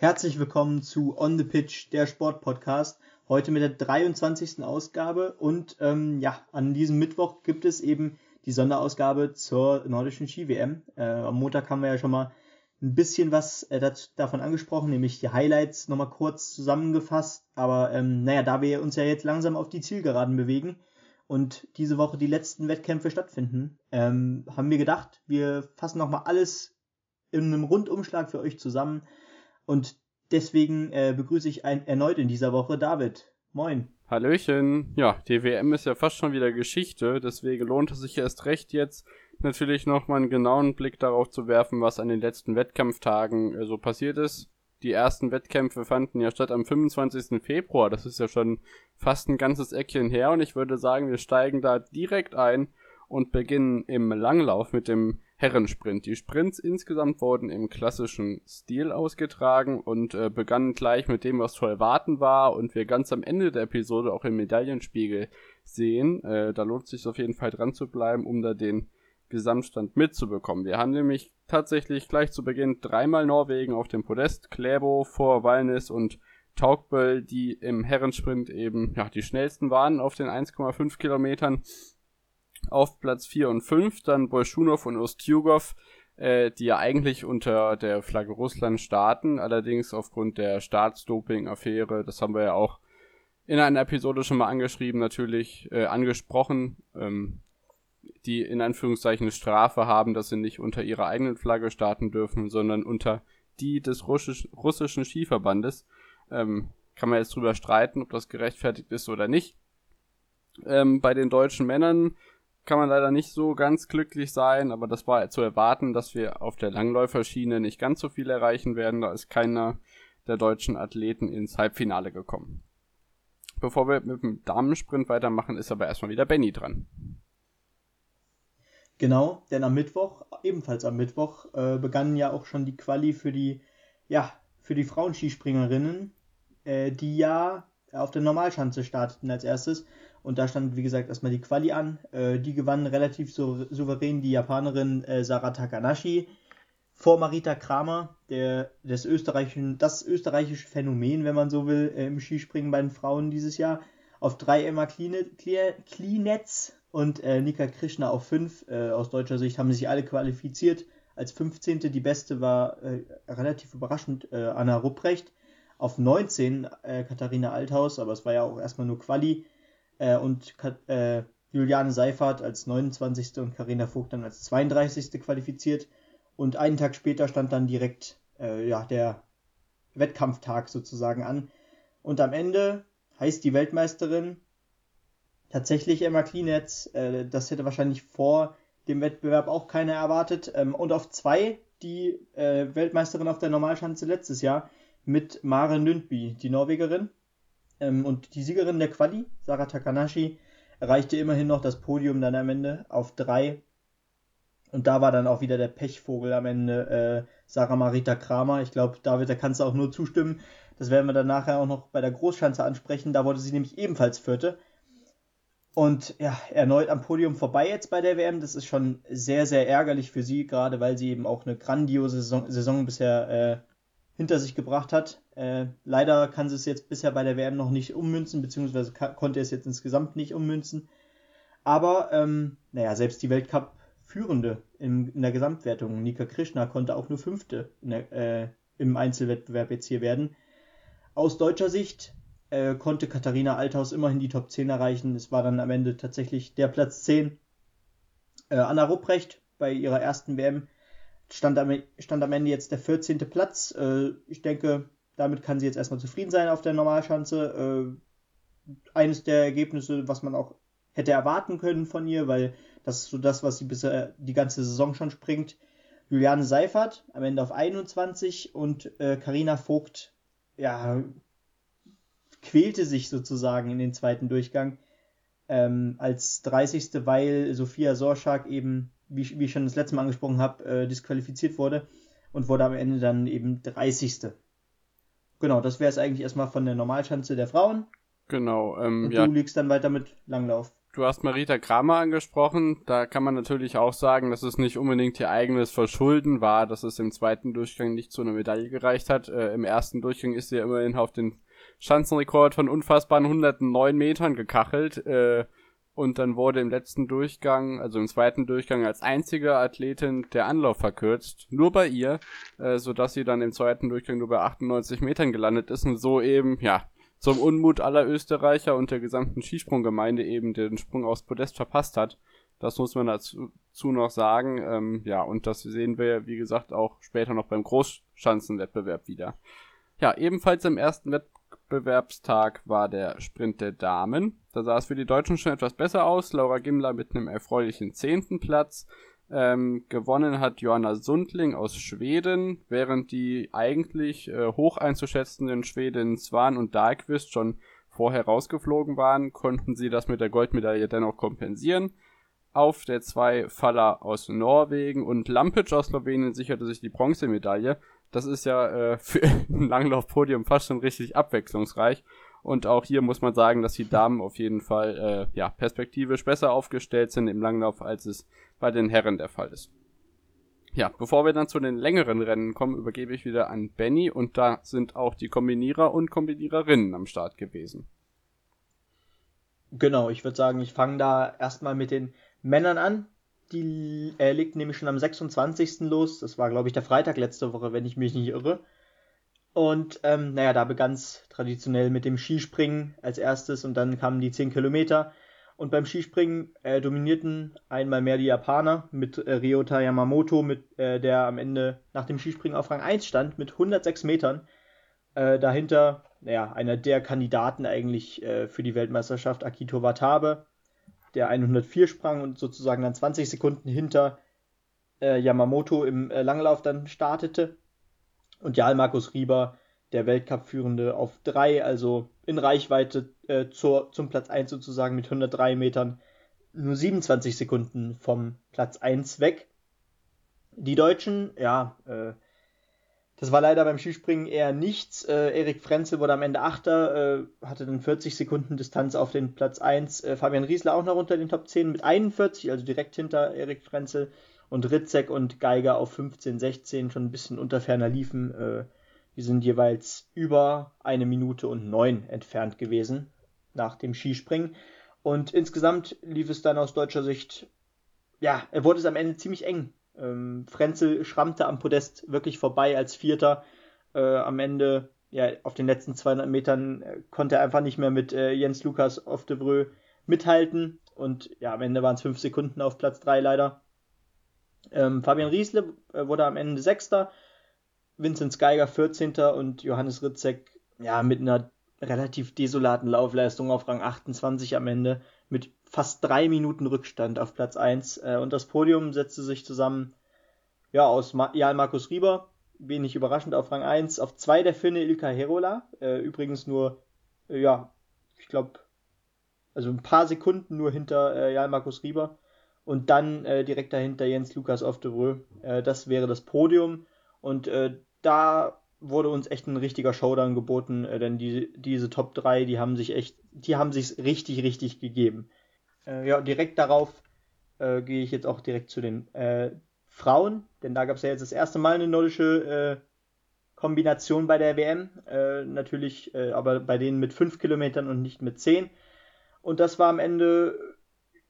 Herzlich willkommen zu On the Pitch, der Sportpodcast. Heute mit der 23. Ausgabe und ähm, ja, an diesem Mittwoch gibt es eben die Sonderausgabe zur nordischen Ski-WM. Äh, am Montag haben wir ja schon mal ein bisschen was äh, dazu, davon angesprochen, nämlich die Highlights nochmal kurz zusammengefasst. Aber ähm, naja, da wir uns ja jetzt langsam auf die Zielgeraden bewegen und diese Woche die letzten Wettkämpfe stattfinden, ähm, haben wir gedacht, wir fassen nochmal alles in einem Rundumschlag für euch zusammen und deswegen äh, begrüße ich ein, erneut in dieser Woche David. Moin. Hallöchen. Ja, die WM ist ja fast schon wieder Geschichte, deswegen lohnt es sich erst recht jetzt natürlich nochmal einen genauen Blick darauf zu werfen, was an den letzten Wettkampftagen äh, so passiert ist. Die ersten Wettkämpfe fanden ja statt am 25. Februar, das ist ja schon fast ein ganzes Eckchen her und ich würde sagen, wir steigen da direkt ein und beginnen im Langlauf mit dem Herrensprint. Die Sprints insgesamt wurden im klassischen Stil ausgetragen und äh, begannen gleich mit dem, was zu erwarten war und wir ganz am Ende der Episode auch im Medaillenspiegel sehen. Äh, da lohnt es sich auf jeden Fall dran zu bleiben, um da den Gesamtstand mitzubekommen. Wir haben nämlich tatsächlich gleich zu Beginn dreimal Norwegen auf dem Podest, Kläbo vor Walnis und Taugböll, die im Herrensprint eben ja, die schnellsten waren auf den 1,5 Kilometern auf Platz 4 und 5 dann Bolschunow und Ustjugov, äh, die ja eigentlich unter der Flagge Russland starten, allerdings aufgrund der Staatsdoping-Affäre, das haben wir ja auch in einer Episode schon mal angeschrieben, natürlich äh, angesprochen, ähm, die in Anführungszeichen eine Strafe haben, dass sie nicht unter ihrer eigenen Flagge starten dürfen, sondern unter die des Russisch, russischen Skiverbandes. Ähm, kann man jetzt drüber streiten, ob das gerechtfertigt ist oder nicht. Ähm, bei den deutschen Männern kann man leider nicht so ganz glücklich sein, aber das war zu erwarten, dass wir auf der Langläuferschiene nicht ganz so viel erreichen werden. Da ist keiner der deutschen Athleten ins Halbfinale gekommen. Bevor wir mit dem Damensprint weitermachen, ist aber erstmal wieder Benny dran. Genau, denn am Mittwoch, ebenfalls am Mittwoch, äh, begannen ja auch schon die Quali für die, ja, für die Frauenskispringerinnen, äh, die ja auf der Normalschanze starteten als erstes. Und da stand, wie gesagt, erstmal die Quali an. Äh, die gewann relativ so, souverän die Japanerin äh, Sarah Takanashi vor Marita Kramer, der, des österreichischen, das österreichische Phänomen, wenn man so will, äh, im Skispringen bei den Frauen dieses Jahr. Auf drei Emma Klinetz und äh, Nika Krishna auf fünf. Äh, aus deutscher Sicht haben sich alle qualifiziert. Als 15. Die beste war äh, relativ überraschend Anna Rupprecht. Auf 19 äh, Katharina Althaus, aber es war ja auch erstmal nur Quali äh, und äh, Juliane Seifert als 29. und Karina Vogt dann als 32. qualifiziert. Und einen Tag später stand dann direkt äh, ja, der Wettkampftag sozusagen an. Und am Ende heißt die Weltmeisterin tatsächlich Emma Klinetz. Äh, das hätte wahrscheinlich vor dem Wettbewerb auch keiner erwartet. Ähm, und auf zwei die äh, Weltmeisterin auf der Normalschanze letztes Jahr mit Mare Nündby, die Norwegerin. Ähm, und die Siegerin der Quali, Sarah Takanashi, erreichte immerhin noch das Podium dann am Ende auf drei. Und da war dann auch wieder der Pechvogel am Ende, äh, Sarah Marita Kramer. Ich glaube, David, da kannst du auch nur zustimmen. Das werden wir dann nachher auch noch bei der Großschanze ansprechen. Da wurde sie nämlich ebenfalls Vierte. Und ja, erneut am Podium vorbei jetzt bei der WM. Das ist schon sehr, sehr ärgerlich für sie, gerade weil sie eben auch eine grandiose Saison, Saison bisher äh, hinter sich gebracht hat. Äh, leider kann sie es jetzt bisher bei der WM noch nicht ummünzen, beziehungsweise konnte es jetzt insgesamt nicht ummünzen. Aber, ähm, naja, selbst die Weltcup-Führende in, in, der Gesamtwertung, Nika Krishna, konnte auch nur Fünfte der, äh, im Einzelwettbewerb jetzt hier werden. Aus deutscher Sicht äh, konnte Katharina Althaus immerhin die Top 10 erreichen. Es war dann am Ende tatsächlich der Platz 10. Äh, Anna Rupprecht bei ihrer ersten WM stand am, stand am Ende jetzt der 14. Platz. Äh, ich denke, damit kann sie jetzt erstmal zufrieden sein auf der Normalschanze. Äh, eines der Ergebnisse, was man auch hätte erwarten können von ihr, weil das ist so das, was sie bisher die ganze Saison schon springt. Juliane Seifert am Ende auf 21 und Karina äh, Vogt, ja, quälte sich sozusagen in den zweiten Durchgang ähm, als 30. weil Sophia Sorschak eben wie, wie ich schon das letzte Mal angesprochen habe, äh, disqualifiziert wurde und wurde am Ende dann eben 30. Genau, das wäre es eigentlich erstmal von der Normalschanze der Frauen. Genau, ähm, und ja. du liegst dann weiter mit Langlauf. Du hast Marita Kramer angesprochen. Da kann man natürlich auch sagen, dass es nicht unbedingt ihr eigenes Verschulden war, dass es im zweiten Durchgang nicht zu einer Medaille gereicht hat. Äh, Im ersten Durchgang ist sie ja immerhin auf den Schanzenrekord von unfassbaren 109 Metern gekachelt. Äh, und dann wurde im letzten Durchgang, also im zweiten Durchgang, als einzige Athletin der Anlauf verkürzt. Nur bei ihr, äh, sodass sie dann im zweiten Durchgang nur bei 98 Metern gelandet ist und so eben, ja, zum Unmut aller Österreicher und der gesamten Skisprunggemeinde eben den Sprung aufs Podest verpasst hat. Das muss man dazu noch sagen. Ähm, ja, und das sehen wir, wie gesagt, auch später noch beim Großschanzenwettbewerb wieder. Ja, ebenfalls am ersten Wettbewerbstag war der Sprint der Damen. Da sah es für die Deutschen schon etwas besser aus. Laura Gimler mit einem erfreulichen zehnten Platz. Ähm, gewonnen hat Johanna Sundling aus Schweden, während die eigentlich äh, hoch einzuschätzenden Schwedinnen Swan und Dahlqvist schon vorher rausgeflogen waren, konnten sie das mit der Goldmedaille dennoch kompensieren. Auf der zwei Faller aus Norwegen und Lampic aus Slowenien sicherte sich die Bronzemedaille. Das ist ja äh, für ein Langlaufpodium fast schon richtig abwechslungsreich. Und auch hier muss man sagen, dass die Damen auf jeden Fall äh, ja, perspektivisch besser aufgestellt sind im Langlauf, als es bei den Herren der Fall ist. Ja, bevor wir dann zu den längeren Rennen kommen, übergebe ich wieder an Benny und da sind auch die Kombinierer und Kombiniererinnen am Start gewesen. Genau, ich würde sagen, ich fange da erstmal mit den Männern an. Die äh, legt nämlich schon am 26. los. Das war, glaube ich, der Freitag letzte Woche, wenn ich mich nicht irre. Und ähm, naja, da begann es traditionell mit dem Skispringen als erstes und dann kamen die 10 Kilometer. Und beim Skispringen äh, dominierten einmal mehr die Japaner mit äh, Ryota Yamamoto, mit, äh, der am Ende nach dem Skispringen auf Rang 1 stand mit 106 Metern. Äh, dahinter, naja, einer der Kandidaten eigentlich äh, für die Weltmeisterschaft, Akito Watabe, der 104 sprang und sozusagen dann 20 Sekunden hinter äh, Yamamoto im Langlauf dann startete. Und Jarl Markus Rieber, der Weltcup-Führende, auf 3, also in Reichweite äh, zur, zum Platz 1 sozusagen mit 103 Metern, nur 27 Sekunden vom Platz 1 weg. Die Deutschen, ja, äh, das war leider beim Skispringen eher nichts. Äh, Erik Frenzel wurde am Ende Achter, äh, hatte dann 40 Sekunden Distanz auf den Platz 1. Äh, Fabian Riesler auch noch unter den Top 10 mit 41, also direkt hinter Erik Frenzel und Ritzek und Geiger auf 15, 16 schon ein bisschen unter ferner liefen. Äh, die sind jeweils über eine Minute und neun entfernt gewesen nach dem Skispringen. Und insgesamt lief es dann aus deutscher Sicht, ja, er wurde es am Ende ziemlich eng. Ähm, Frenzel schrammte am Podest wirklich vorbei als Vierter. Äh, am Ende, ja, auf den letzten 200 Metern äh, konnte er einfach nicht mehr mit äh, Jens Lukas auf Devreux mithalten. Und ja, am Ende waren es fünf Sekunden auf Platz 3 leider. Ähm, Fabian Riesle äh, wurde am Ende Sechster, Vincent Geiger 14. und Johannes Ritzek ja, mit einer relativ desolaten Laufleistung auf Rang 28 am Ende mit fast drei Minuten Rückstand auf Platz 1. Äh, und das Podium setzte sich zusammen ja, aus Ma Jan Markus Rieber, wenig überraschend auf Rang 1, auf 2 der Finne Ilka Herola, äh, übrigens nur, äh, ja, ich glaube, also ein paar Sekunden nur hinter äh, Jan Markus Rieber und dann äh, direkt dahinter Jens Lukas auf Devreux. Äh, das wäre das Podium und äh, da wurde uns echt ein richtiger Showdown geboten, denn die, diese Top 3, die haben sich echt, die haben sich richtig, richtig gegeben. Äh, ja, direkt darauf äh, gehe ich jetzt auch direkt zu den Frauen, denn da gab es ja jetzt das erste Mal eine nordische Kombination bei der WM, natürlich, aber bei denen mit 5 Kilometern und nicht mit 10. Und das war am Ende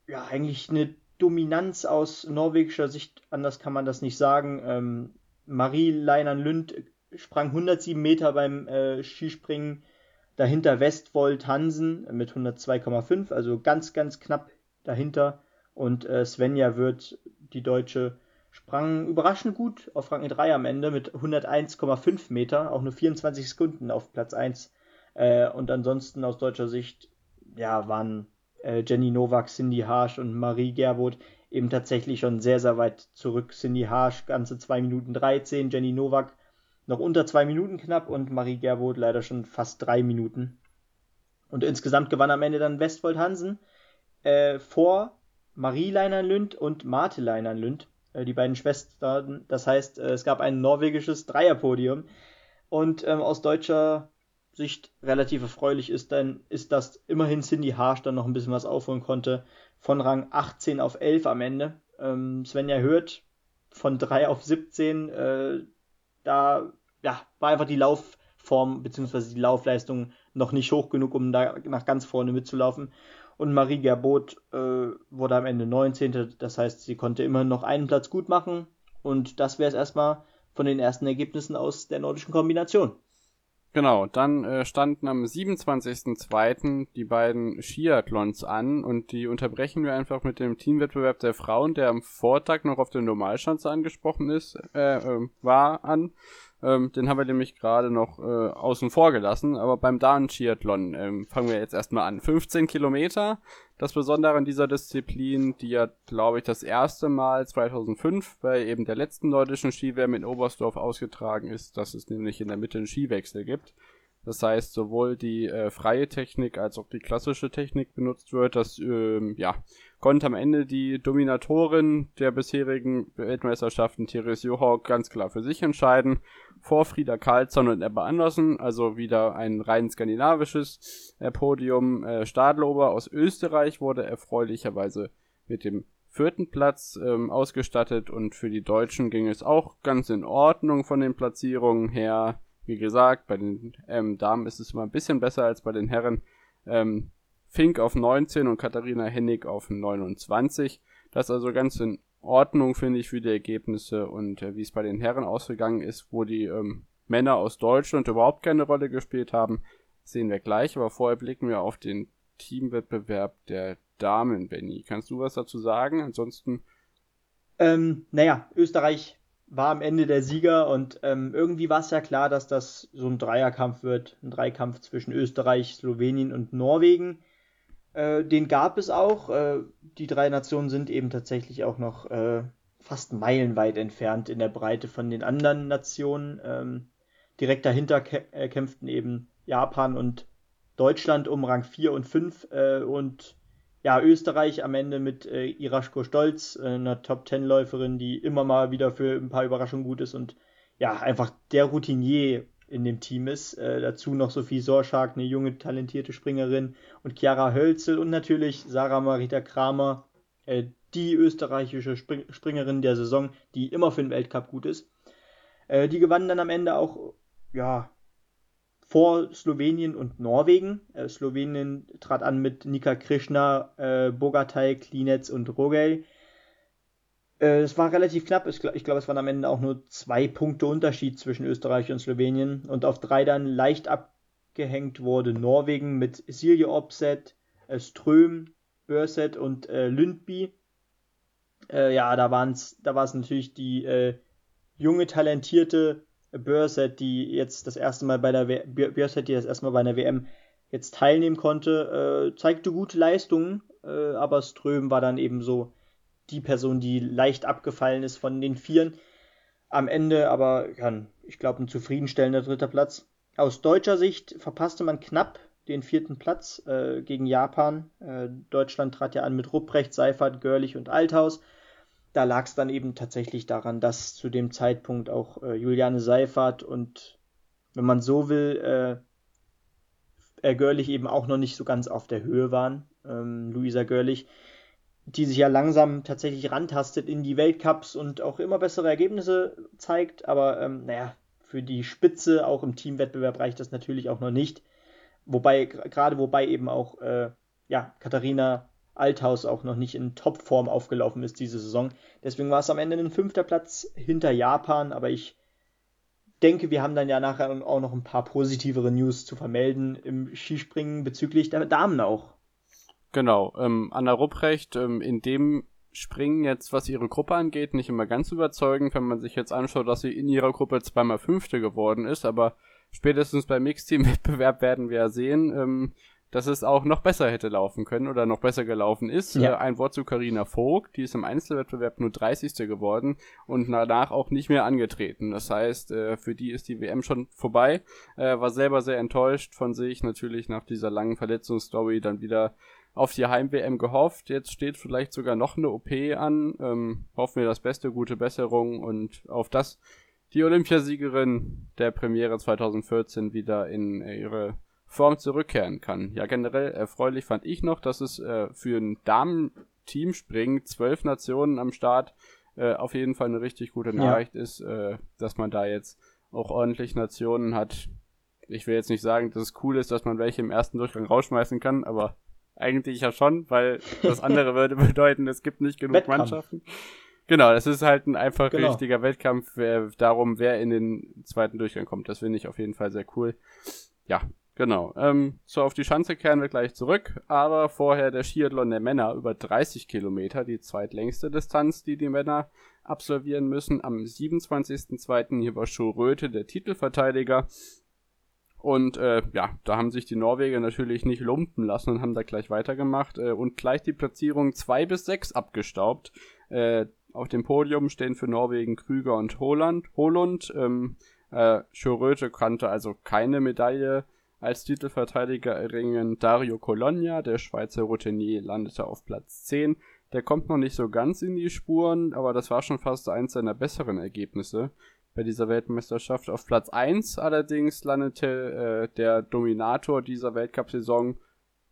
ja eigentlich eine Dominanz aus norwegischer Sicht, anders kann man das nicht sagen. Ähm, Marie Leinan Lünd sprang 107 Meter beim äh, Skispringen, dahinter Westwold Hansen mit 102,5, also ganz, ganz knapp dahinter. Und äh, Svenja wird die Deutsche sprang überraschend gut auf Rang 3 am Ende mit 101,5 Meter, auch nur 24 Sekunden auf Platz 1. Äh, und ansonsten aus deutscher Sicht, ja, waren äh, Jenny Nowak, Cindy Harsch und Marie Gerwood eben tatsächlich schon sehr, sehr weit zurück. Cindy Harsch ganze 2 Minuten 13, Jenny Nowak noch unter 2 Minuten knapp und Marie Gerwood leider schon fast 3 Minuten. Und insgesamt gewann am Ende dann Westfold Hansen äh, vor Marie Leinern-Lünd und Marte Leinern-Lünd, äh, die beiden Schwestern. Das heißt, äh, es gab ein norwegisches Dreierpodium. Und ähm, aus deutscher Sicht relativ erfreulich ist, dann ist, dass immerhin Cindy Harsh dann noch ein bisschen was aufholen konnte. Von Rang 18 auf 11 am Ende. Ähm, Svenja hört von 3 auf 17. Äh, da ja, war einfach die Laufform bzw. die Laufleistung noch nicht hoch genug, um da nach ganz vorne mitzulaufen. Und Marie Gerbot äh, wurde am Ende 19. Das heißt, sie konnte immer noch einen Platz gut machen. Und das wäre es erstmal von den ersten Ergebnissen aus der nordischen Kombination. Genau, dann äh, standen am 27.02. die beiden Skiathlons an und die unterbrechen wir einfach mit dem Teamwettbewerb der Frauen, der am Vortag noch auf der Normalschanze angesprochen ist, äh, äh, war an. Ähm, den haben wir nämlich gerade noch äh, außen vor gelassen. Aber beim Damen-Triathlon ähm, fangen wir jetzt erstmal an. 15 Kilometer. Das Besondere an dieser Disziplin, die ja, glaube ich, das erste Mal 2005 bei eben der letzten nordischen Skiwärme in Oberstdorf ausgetragen ist, dass es nämlich in der Mitte einen Skiwechsel gibt. Das heißt, sowohl die äh, freie Technik als auch die klassische Technik benutzt wird. Das ähm, ja, konnte am Ende die Dominatorin der bisherigen Weltmeisterschaften, Therese Johaug, ganz klar für sich entscheiden. Vor Frieda Karlsson und Ebba Andersen, also wieder ein rein skandinavisches äh, Podium. Äh, Stadlober aus Österreich wurde erfreulicherweise mit dem vierten Platz ähm, ausgestattet und für die Deutschen ging es auch ganz in Ordnung von den Platzierungen her. Wie gesagt, bei den ähm, Damen ist es immer ein bisschen besser als bei den Herren. Ähm, Fink auf 19 und Katharina Hennig auf 29. Das ist also ganz in Ordnung, finde ich, für die Ergebnisse und äh, wie es bei den Herren ausgegangen ist, wo die ähm, Männer aus Deutschland überhaupt keine Rolle gespielt haben, sehen wir gleich. Aber vorher blicken wir auf den Teamwettbewerb der Damen, Benny. Kannst du was dazu sagen? Ansonsten. Ähm, naja, Österreich war am Ende der Sieger und ähm, irgendwie war es ja klar, dass das so ein Dreierkampf wird, ein Dreikampf zwischen Österreich, Slowenien und Norwegen. Äh, den gab es auch. Äh, die drei Nationen sind eben tatsächlich auch noch äh, fast meilenweit entfernt in der Breite von den anderen Nationen. Ähm, direkt dahinter äh, kämpften eben Japan und Deutschland um Rang 4 und 5 äh, und ja, Österreich am Ende mit äh, Iraschko Stolz, einer Top-10-Läuferin, die immer mal wieder für ein paar Überraschungen gut ist und ja, einfach der Routinier in dem Team ist. Äh, dazu noch Sophie Sorschak, eine junge, talentierte Springerin und Chiara Hölzel und natürlich Sarah Marita Kramer, äh, die österreichische Spring Springerin der Saison, die immer für den Weltcup gut ist. Äh, die gewannen dann am Ende auch, ja, vor Slowenien und Norwegen. Äh, Slowenien trat an mit Nika Krishna, äh, Bogatay, Klinetz und Rogel. Äh, es war relativ knapp. Ich glaube, es waren am Ende auch nur zwei Punkte Unterschied zwischen Österreich und Slowenien. Und auf drei dann leicht abgehängt wurde Norwegen mit Silje Opset, äh, Ström, Börset und äh, Lündby. Äh, ja, da, waren's, da war es natürlich die äh, junge, talentierte Börset, die jetzt das erste Mal bei der Börset, die das erste Mal bei einer WM jetzt teilnehmen konnte, äh, zeigte gute Leistungen, aber Ström war dann eben so die Person, die leicht abgefallen ist von den Vieren. Am Ende aber, ja, ich glaube, ein zufriedenstellender dritter Platz. Aus deutscher Sicht verpasste man knapp den vierten Platz äh, gegen Japan. Äh, Deutschland trat ja an mit Rupprecht, Seifert, Görlich und Althaus da lag es dann eben tatsächlich daran, dass zu dem Zeitpunkt auch äh, Juliane Seifert und, wenn man so will, äh, Görlich eben auch noch nicht so ganz auf der Höhe waren. Ähm, Luisa Görlich, die sich ja langsam tatsächlich rantastet in die Weltcups und auch immer bessere Ergebnisse zeigt, aber ähm, naja, für die Spitze auch im Teamwettbewerb reicht das natürlich auch noch nicht. Wobei, gerade wobei eben auch äh, ja, Katharina Althaus auch noch nicht in Topform aufgelaufen ist diese Saison. Deswegen war es am Ende ein fünfter Platz hinter Japan, aber ich denke, wir haben dann ja nachher auch noch ein paar positivere News zu vermelden im Skispringen bezüglich der Damen auch. Genau, ähm, Anna Rupprecht ähm, in dem Springen jetzt, was ihre Gruppe angeht, nicht immer ganz überzeugend, wenn man sich jetzt anschaut, dass sie in ihrer Gruppe zweimal Fünfte geworden ist, aber spätestens beim Mixteam-Wettbewerb werden wir ja sehen, ähm, dass es auch noch besser hätte laufen können oder noch besser gelaufen ist. Ja. Äh, ein Wort zu Karina Vogt, die ist im Einzelwettbewerb nur 30. geworden und danach auch nicht mehr angetreten. Das heißt, äh, für die ist die WM schon vorbei. Äh, war selber sehr enttäuscht von sich, natürlich nach dieser langen Verletzungsstory dann wieder auf die Heim-WM gehofft. Jetzt steht vielleicht sogar noch eine OP an. Ähm, hoffen wir das Beste, gute Besserung und auf das die Olympiasiegerin der Premiere 2014 wieder in ihre Form zurückkehren kann. Ja, generell erfreulich fand ich noch, dass es äh, für ein Damen-Teamspringen zwölf Nationen am Start äh, auf jeden Fall eine richtig gute Nachricht ja. ist, äh, dass man da jetzt auch ordentlich Nationen hat. Ich will jetzt nicht sagen, dass es cool ist, dass man welche im ersten Durchgang rausschmeißen kann, aber eigentlich ja schon, weil das andere würde bedeuten, es gibt nicht genug Wettkampf. Mannschaften. Genau, das ist halt ein einfach genau. richtiger Wettkampf wer, darum, wer in den zweiten Durchgang kommt. Das finde ich auf jeden Fall sehr cool. Ja, genau. Ähm, so, auf die Schanze kehren wir gleich zurück, aber vorher der Skiathlon der Männer über 30 Kilometer, die zweitlängste Distanz, die die Männer absolvieren müssen. Am 27.02. hier war Röte, der Titelverteidiger. Und äh, ja, da haben sich die Norweger natürlich nicht lumpen lassen und haben da gleich weitergemacht äh, und gleich die Platzierung 2 bis 6 abgestaubt. Äh, auf dem Podium stehen für Norwegen Krüger und Holland. Holund. Ähm, äh, Schoröte konnte also keine Medaille als Titelverteidiger erringen. Dario Colonia, der Schweizer Routinier, landete auf Platz 10. Der kommt noch nicht so ganz in die Spuren, aber das war schon fast eins seiner besseren Ergebnisse bei dieser Weltmeisterschaft. Auf Platz 1 allerdings landete äh, der Dominator dieser Weltcup-Saison,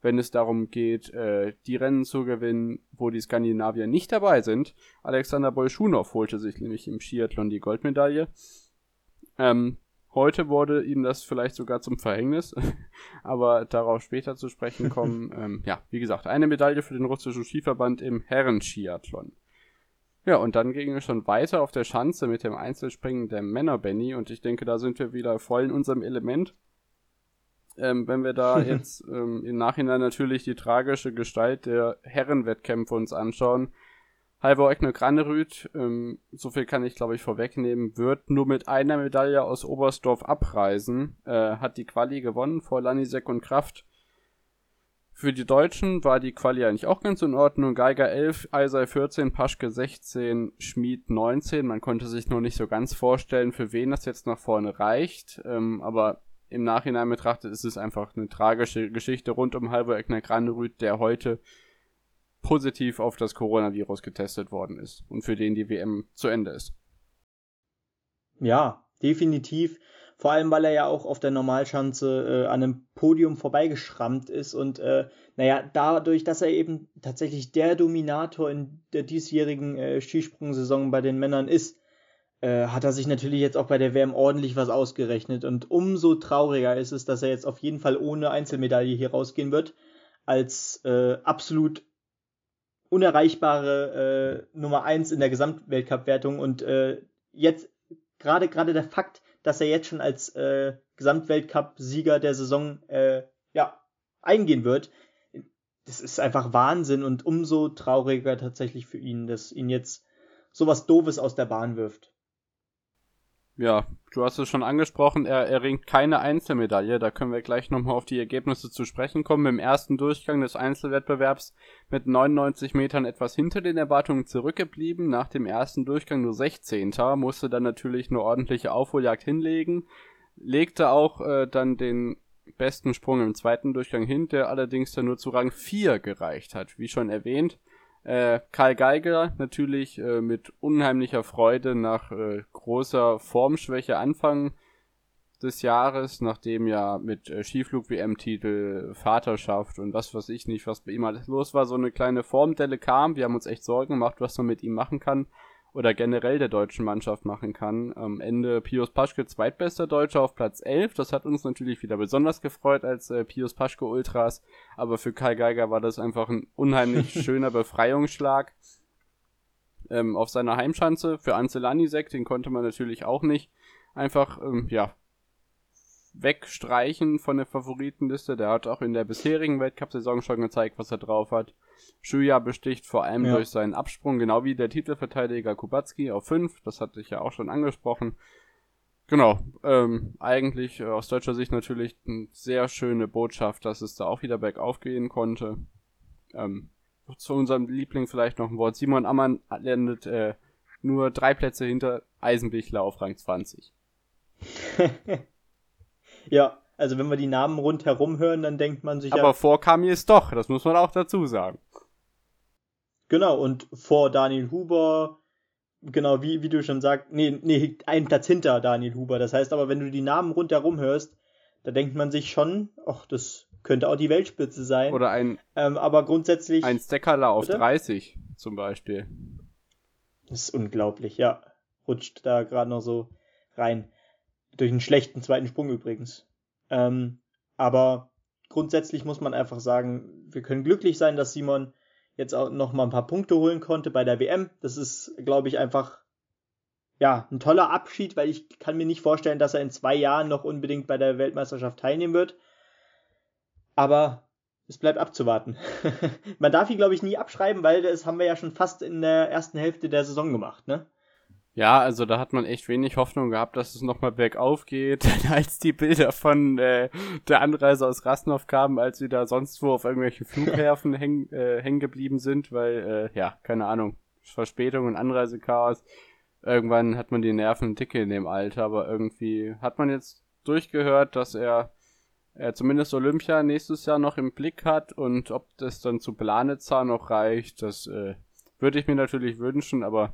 wenn es darum geht, äh, die Rennen zu gewinnen, wo die Skandinavier nicht dabei sind. Alexander Bolschunow holte sich nämlich im Skiathlon die Goldmedaille. Ähm, heute wurde ihm das vielleicht sogar zum Verhängnis, aber darauf später zu sprechen kommen. ähm, ja, wie gesagt, eine Medaille für den russischen Skiverband im Herren-Skiathlon. Ja, und dann gingen wir schon weiter auf der Schanze mit dem Einzelspringen der Männer, Benny. Und ich denke, da sind wir wieder voll in unserem Element. Ähm, wenn wir da jetzt ähm, im Nachhinein natürlich die tragische Gestalt der Herrenwettkämpfe uns anschauen. Halvor Egner Granerüth, ähm, so viel kann ich glaube ich vorwegnehmen, wird nur mit einer Medaille aus Oberstdorf abreisen, äh, hat die Quali gewonnen vor Lanisek und Kraft für die Deutschen war die Quali eigentlich auch ganz in Ordnung. Geiger 11, Eisei 14, Paschke 16, Schmid 19. Man konnte sich noch nicht so ganz vorstellen, für wen das jetzt nach vorne reicht. Ähm, aber im Nachhinein betrachtet ist es einfach eine tragische Geschichte rund um Halvor Egner Granerüth, der heute positiv auf das Coronavirus getestet worden ist und für den die WM zu Ende ist. Ja, definitiv. Vor allem, weil er ja auch auf der Normalschanze äh, an einem Podium vorbeigeschrammt ist und äh, naja, dadurch, dass er eben tatsächlich der Dominator in der diesjährigen äh, Skisprungsaison bei den Männern ist, äh, hat er sich natürlich jetzt auch bei der WM ordentlich was ausgerechnet. Und umso trauriger ist es, dass er jetzt auf jeden Fall ohne Einzelmedaille hier rausgehen wird, als äh, absolut unerreichbare äh, Nummer 1 in der Gesamtweltcup-Wertung und äh, jetzt gerade gerade der Fakt, dass er jetzt schon als äh, Gesamtweltcup-Sieger der Saison äh, ja, eingehen wird. Das ist einfach Wahnsinn und umso trauriger tatsächlich für ihn, dass ihn jetzt sowas Doofes aus der Bahn wirft. Ja, du hast es schon angesprochen, er erringt keine Einzelmedaille. Da können wir gleich nochmal auf die Ergebnisse zu sprechen kommen. Im ersten Durchgang des Einzelwettbewerbs mit 99 Metern etwas hinter den Erwartungen zurückgeblieben. Nach dem ersten Durchgang nur 16. Musste dann natürlich eine ordentliche Aufholjagd hinlegen. Legte auch äh, dann den besten Sprung im zweiten Durchgang hin, der allerdings dann nur zu Rang 4 gereicht hat. Wie schon erwähnt, äh, Karl Geiger natürlich äh, mit unheimlicher Freude nach äh, großer Formschwäche Anfang des Jahres, nachdem ja mit äh, Skiflug-WM-Titel, Vaterschaft und was weiß ich nicht, was bei ihm alles los war, so eine kleine Formdelle kam. Wir haben uns echt Sorgen gemacht, was man mit ihm machen kann oder generell der deutschen Mannschaft machen kann. Am Ende Pius Paschke zweitbester Deutscher auf Platz 11. Das hat uns natürlich wieder besonders gefreut als äh, Pius Paschke Ultras. Aber für Kai Geiger war das einfach ein unheimlich schöner Befreiungsschlag. Ähm, auf seiner Heimschanze für Ansel Lanisek, den konnte man natürlich auch nicht einfach, ähm, ja, wegstreichen von der Favoritenliste. Der hat auch in der bisherigen Weltcup-Saison schon gezeigt, was er drauf hat. Schuja besticht vor allem ja. durch seinen Absprung, genau wie der Titelverteidiger Kubacki auf 5. Das hatte ich ja auch schon angesprochen. Genau, ähm, eigentlich äh, aus deutscher Sicht natürlich eine sehr schöne Botschaft, dass es da auch wieder bergauf gehen konnte. Ähm, zu unserem Liebling vielleicht noch ein Wort. Simon Ammann landet äh, nur drei Plätze hinter Eisenbichler auf Rang 20. Ja, also wenn wir die Namen rundherum hören, dann denkt man sich Aber ja, vor Kami ist doch, das muss man auch dazu sagen. Genau, und vor Daniel Huber, genau, wie, wie du schon sagst, nee, nee, einen Platz hinter Daniel Huber. Das heißt aber, wenn du die Namen rundherum hörst, da denkt man sich schon, ach, das könnte auch die Weltspitze sein. Oder ein, ähm, aber grundsätzlich. Ein Steckerler auf bitte? 30 zum Beispiel. Das ist unglaublich, ja. Rutscht da gerade noch so rein. Durch einen schlechten zweiten Sprung übrigens. Ähm, aber grundsätzlich muss man einfach sagen, wir können glücklich sein, dass Simon jetzt auch noch mal ein paar Punkte holen konnte bei der WM. Das ist, glaube ich, einfach ja, ein toller Abschied, weil ich kann mir nicht vorstellen, dass er in zwei Jahren noch unbedingt bei der Weltmeisterschaft teilnehmen wird. Aber es bleibt abzuwarten. Man darf ihn, glaube ich, nie abschreiben, weil das haben wir ja schon fast in der ersten Hälfte der Saison gemacht, ne? Ja, also da hat man echt wenig Hoffnung gehabt, dass es nochmal bergauf geht, als die Bilder von äh, der Anreise aus Rasnov kamen, als sie da sonst wo auf irgendwelchen Flughäfen häng, äh, hängen geblieben sind, weil, äh, ja, keine Ahnung, Verspätung und Anreisechaos. Irgendwann hat man die Nerven dicke in dem Alter, aber irgendwie hat man jetzt durchgehört, dass er, er zumindest Olympia nächstes Jahr noch im Blick hat und ob das dann zu Planitzer noch reicht, das äh, würde ich mir natürlich wünschen, aber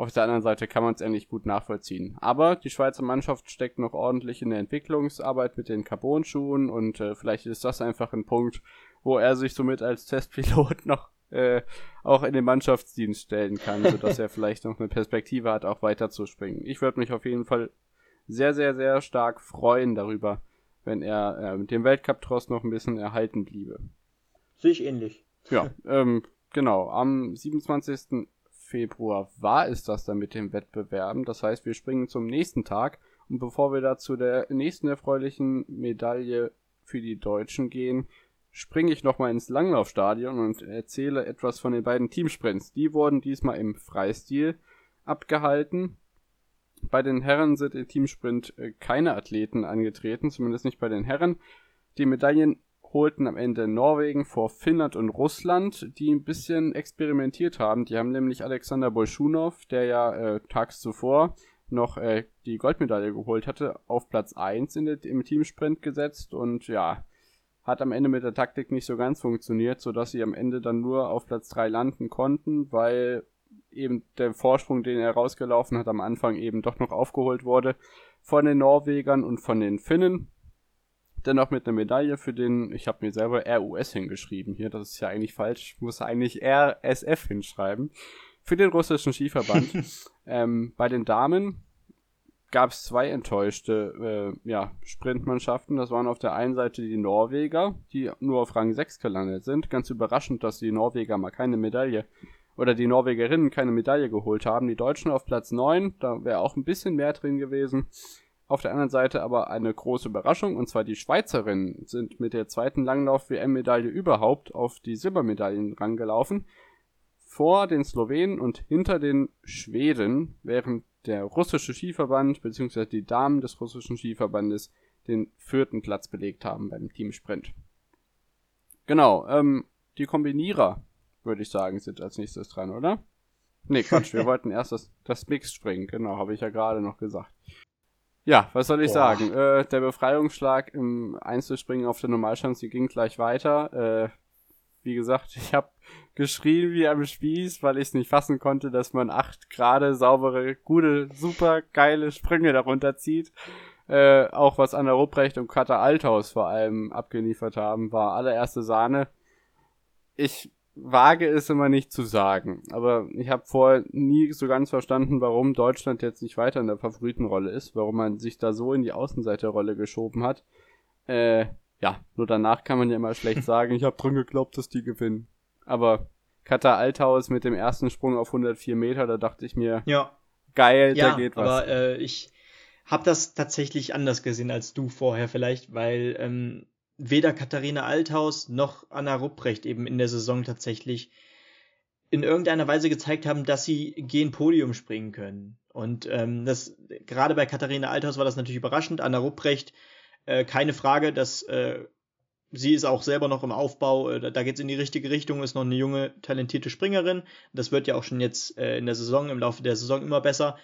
auf der anderen Seite kann man es endlich gut nachvollziehen. Aber die Schweizer Mannschaft steckt noch ordentlich in der Entwicklungsarbeit mit den Carbon-Schuhen und äh, vielleicht ist das einfach ein Punkt, wo er sich somit als Testpilot noch äh, auch in den Mannschaftsdienst stellen kann, sodass er vielleicht noch eine Perspektive hat, auch weiter zu springen. Ich würde mich auf jeden Fall sehr, sehr, sehr stark freuen darüber, wenn er äh, mit dem Weltcup-Tross noch ein bisschen erhalten bliebe. Sehe ich ähnlich. Ja, ähm, genau. Am 27. Februar war es das dann mit dem Wettbewerben. Das heißt, wir springen zum nächsten Tag. Und bevor wir da zu der nächsten erfreulichen Medaille für die Deutschen gehen, springe ich nochmal ins Langlaufstadion und erzähle etwas von den beiden Teamsprints. Die wurden diesmal im Freistil abgehalten. Bei den Herren sind im Teamsprint äh, keine Athleten angetreten, zumindest nicht bei den Herren. Die Medaillen holten am Ende Norwegen vor Finnland und Russland, die ein bisschen experimentiert haben. Die haben nämlich Alexander Bolschunow, der ja äh, tags zuvor noch äh, die Goldmedaille geholt hatte, auf Platz 1 in der, im Teamsprint gesetzt und ja, hat am Ende mit der Taktik nicht so ganz funktioniert, sodass sie am Ende dann nur auf Platz 3 landen konnten, weil eben der Vorsprung, den er rausgelaufen hat, am Anfang eben doch noch aufgeholt wurde von den Norwegern und von den Finnen dennoch mit einer Medaille für den, ich habe mir selber RUS hingeschrieben hier, das ist ja eigentlich falsch, ich muss eigentlich RSF hinschreiben, für den russischen Skiverband. ähm, bei den Damen gab es zwei enttäuschte äh, ja, Sprintmannschaften. Das waren auf der einen Seite die Norweger, die nur auf Rang 6 gelandet sind. Ganz überraschend, dass die Norweger mal keine Medaille oder die Norwegerinnen keine Medaille geholt haben. Die Deutschen auf Platz 9, da wäre auch ein bisschen mehr drin gewesen. Auf der anderen Seite aber eine große Überraschung, und zwar die Schweizerinnen sind mit der zweiten Langlauf-WM-Medaille überhaupt auf die Silbermedaillen rangelaufen. Vor den Slowenen und hinter den Schweden, während der russische Skiverband bzw. die Damen des russischen Skiverbandes den vierten Platz belegt haben beim Teamsprint. Genau, ähm, die Kombinierer, würde ich sagen, sind als nächstes dran, oder? Nee, Quatsch, wir wollten erst das, das Mix springen, genau, habe ich ja gerade noch gesagt. Ja, was soll ich Boah. sagen? Äh, der Befreiungsschlag im Einzelspringen auf der Normalschanze ging gleich weiter. Äh, wie gesagt, ich habe geschrien wie am Spieß, weil ich es nicht fassen konnte, dass man acht gerade saubere, gute, super geile Sprünge darunter zieht. Äh, auch was Anna Rupprecht und Katha Althaus vor allem abgeliefert haben, war allererste Sahne. Ich wage es immer nicht zu sagen. Aber ich habe vorher nie so ganz verstanden, warum Deutschland jetzt nicht weiter in der Favoritenrolle ist, warum man sich da so in die Außenseiterrolle geschoben hat. Äh, ja, nur danach kann man ja immer schlecht sagen, ich habe dran geglaubt, dass die gewinnen. Aber Katar Althaus mit dem ersten Sprung auf 104 Meter, da dachte ich mir, ja. geil, ja, da geht was. Aber äh, ich habe das tatsächlich anders gesehen als du vorher vielleicht, weil ähm, weder Katharina Althaus noch Anna Rupprecht eben in der Saison tatsächlich in irgendeiner Weise gezeigt haben, dass sie gegen Podium springen können. Und ähm, das gerade bei Katharina Althaus war das natürlich überraschend. Anna Rupprecht, äh, keine Frage, dass äh, sie ist auch selber noch im Aufbau. Äh, da geht's in die richtige Richtung, ist noch eine junge, talentierte Springerin. Das wird ja auch schon jetzt äh, in der Saison, im Laufe der Saison immer besser.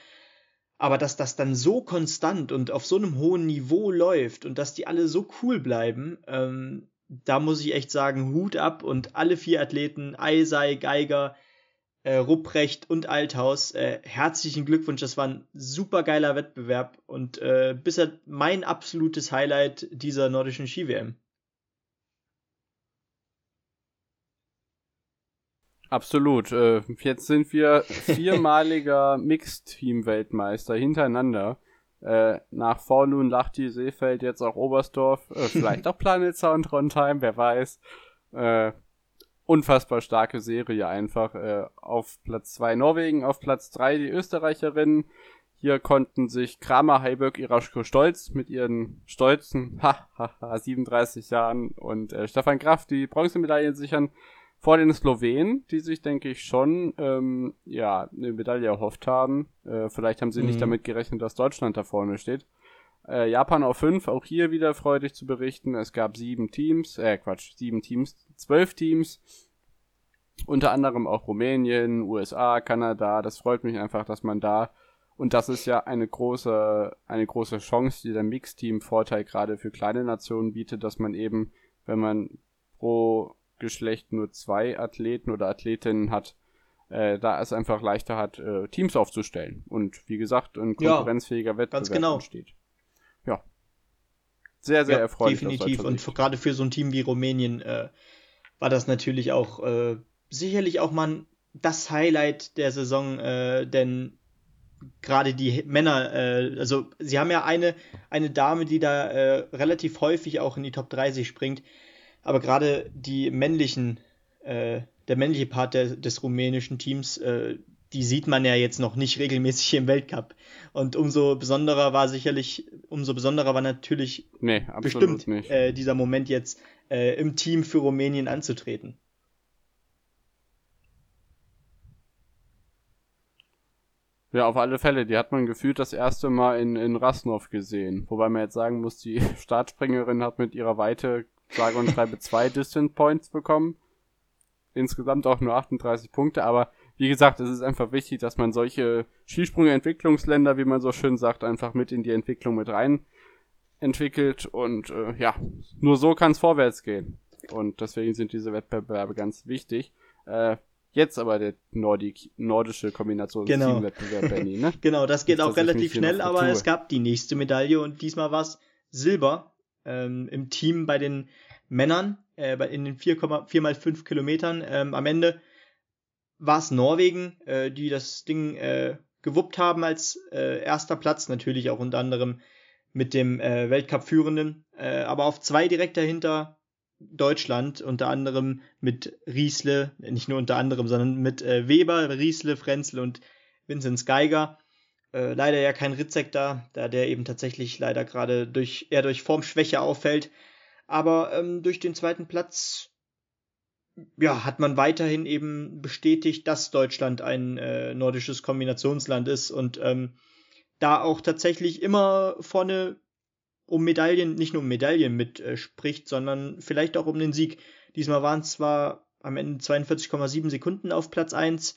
Aber dass das dann so konstant und auf so einem hohen Niveau läuft und dass die alle so cool bleiben, ähm, da muss ich echt sagen, Hut ab und alle vier Athleten, Eisei, Geiger, äh, Rupprecht und Althaus. Äh, herzlichen Glückwunsch, das war ein super geiler Wettbewerb und äh, bisher mein absolutes Highlight dieser nordischen Ski-WM. Absolut. Äh, jetzt sind wir viermaliger Mixed-Team-Weltmeister hintereinander. Äh, nach Vorlun, Lachti, Seefeld, jetzt auch Oberstdorf, äh, vielleicht auch Planitzer und Trondheim, wer weiß. Äh, unfassbar starke Serie einfach. Äh, auf Platz 2 Norwegen, auf Platz 3 die Österreicherinnen. Hier konnten sich Kramer, Heiberg, Iraschko Stolz mit ihren stolzen ha, ha, ha, 37 Jahren und äh, Stefan Kraft die Bronzemedaille sichern vor den Slowenen, die sich, denke ich, schon ähm, ja, eine Medaille erhofft haben. Äh, vielleicht haben sie mhm. nicht damit gerechnet, dass Deutschland da vorne steht. Äh, Japan auf 5, auch hier wieder freudig zu berichten. Es gab sieben Teams, äh Quatsch, sieben Teams, zwölf Teams. Unter anderem auch Rumänien, USA, Kanada. Das freut mich einfach, dass man da und das ist ja eine große, eine große Chance, die der Mixteam-Vorteil gerade für kleine Nationen bietet, dass man eben, wenn man pro Geschlecht nur zwei Athleten oder Athletinnen hat, äh, da es einfach leichter hat, äh, Teams aufzustellen. Und wie gesagt, ein konkurrenzfähiger ja, Wettbewerb genau. entsteht. Ja. Sehr, sehr ja, erfreulich. Definitiv. Und gerade für so ein Team wie Rumänien äh, war das natürlich auch äh, sicherlich auch mal das Highlight der Saison, äh, denn gerade die Männer, äh, also sie haben ja eine, eine Dame, die da äh, relativ häufig auch in die Top 30 springt, aber gerade die männlichen, äh, der männliche Part der, des rumänischen Teams, äh, die sieht man ja jetzt noch nicht regelmäßig im Weltcup. Und umso besonderer war sicherlich, umso besonderer war natürlich nee, bestimmt äh, dieser Moment jetzt äh, im Team für Rumänien anzutreten. Ja, auf alle Fälle. Die hat man gefühlt das erste Mal in, in Rasnov gesehen. Wobei man jetzt sagen muss, die Startspringerin hat mit ihrer Weite sage und schreibe zwei Distant Points bekommen. Insgesamt auch nur 38 Punkte, aber wie gesagt, es ist einfach wichtig, dass man solche Skisprung-Entwicklungsländer, wie man so schön sagt, einfach mit in die Entwicklung mit rein entwickelt und äh, ja, nur so kann es vorwärts gehen. Und deswegen sind diese Wettbewerbe ganz wichtig. Äh, jetzt aber der Nordik, nordische Kombinations-Teamwettbewerb, genau. Benny, ne? genau, das geht Nicht, auch relativ schnell, aber es gab die nächste Medaille und diesmal war es Silber ähm, im Team bei den Männern äh, in den 4,4 mal 5 Kilometern. Ähm, am Ende war es Norwegen, äh, die das Ding äh, gewuppt haben als äh, erster Platz, natürlich auch unter anderem mit dem äh, Weltcup-Führenden, äh, aber auf zwei direkt dahinter Deutschland, unter anderem mit Riesle, nicht nur unter anderem, sondern mit äh, Weber, Riesle, Frenzel und Vinzenz Geiger. Äh, leider ja kein Ritzek da, da der eben tatsächlich leider gerade durch, eher durch Formschwäche auffällt. Aber ähm, durch den zweiten Platz ja, hat man weiterhin eben bestätigt, dass Deutschland ein äh, nordisches Kombinationsland ist und ähm, da auch tatsächlich immer vorne um Medaillen, nicht nur um Medaillen mitspricht, äh, sondern vielleicht auch um den Sieg. Diesmal waren es zwar am Ende 42,7 Sekunden auf Platz 1,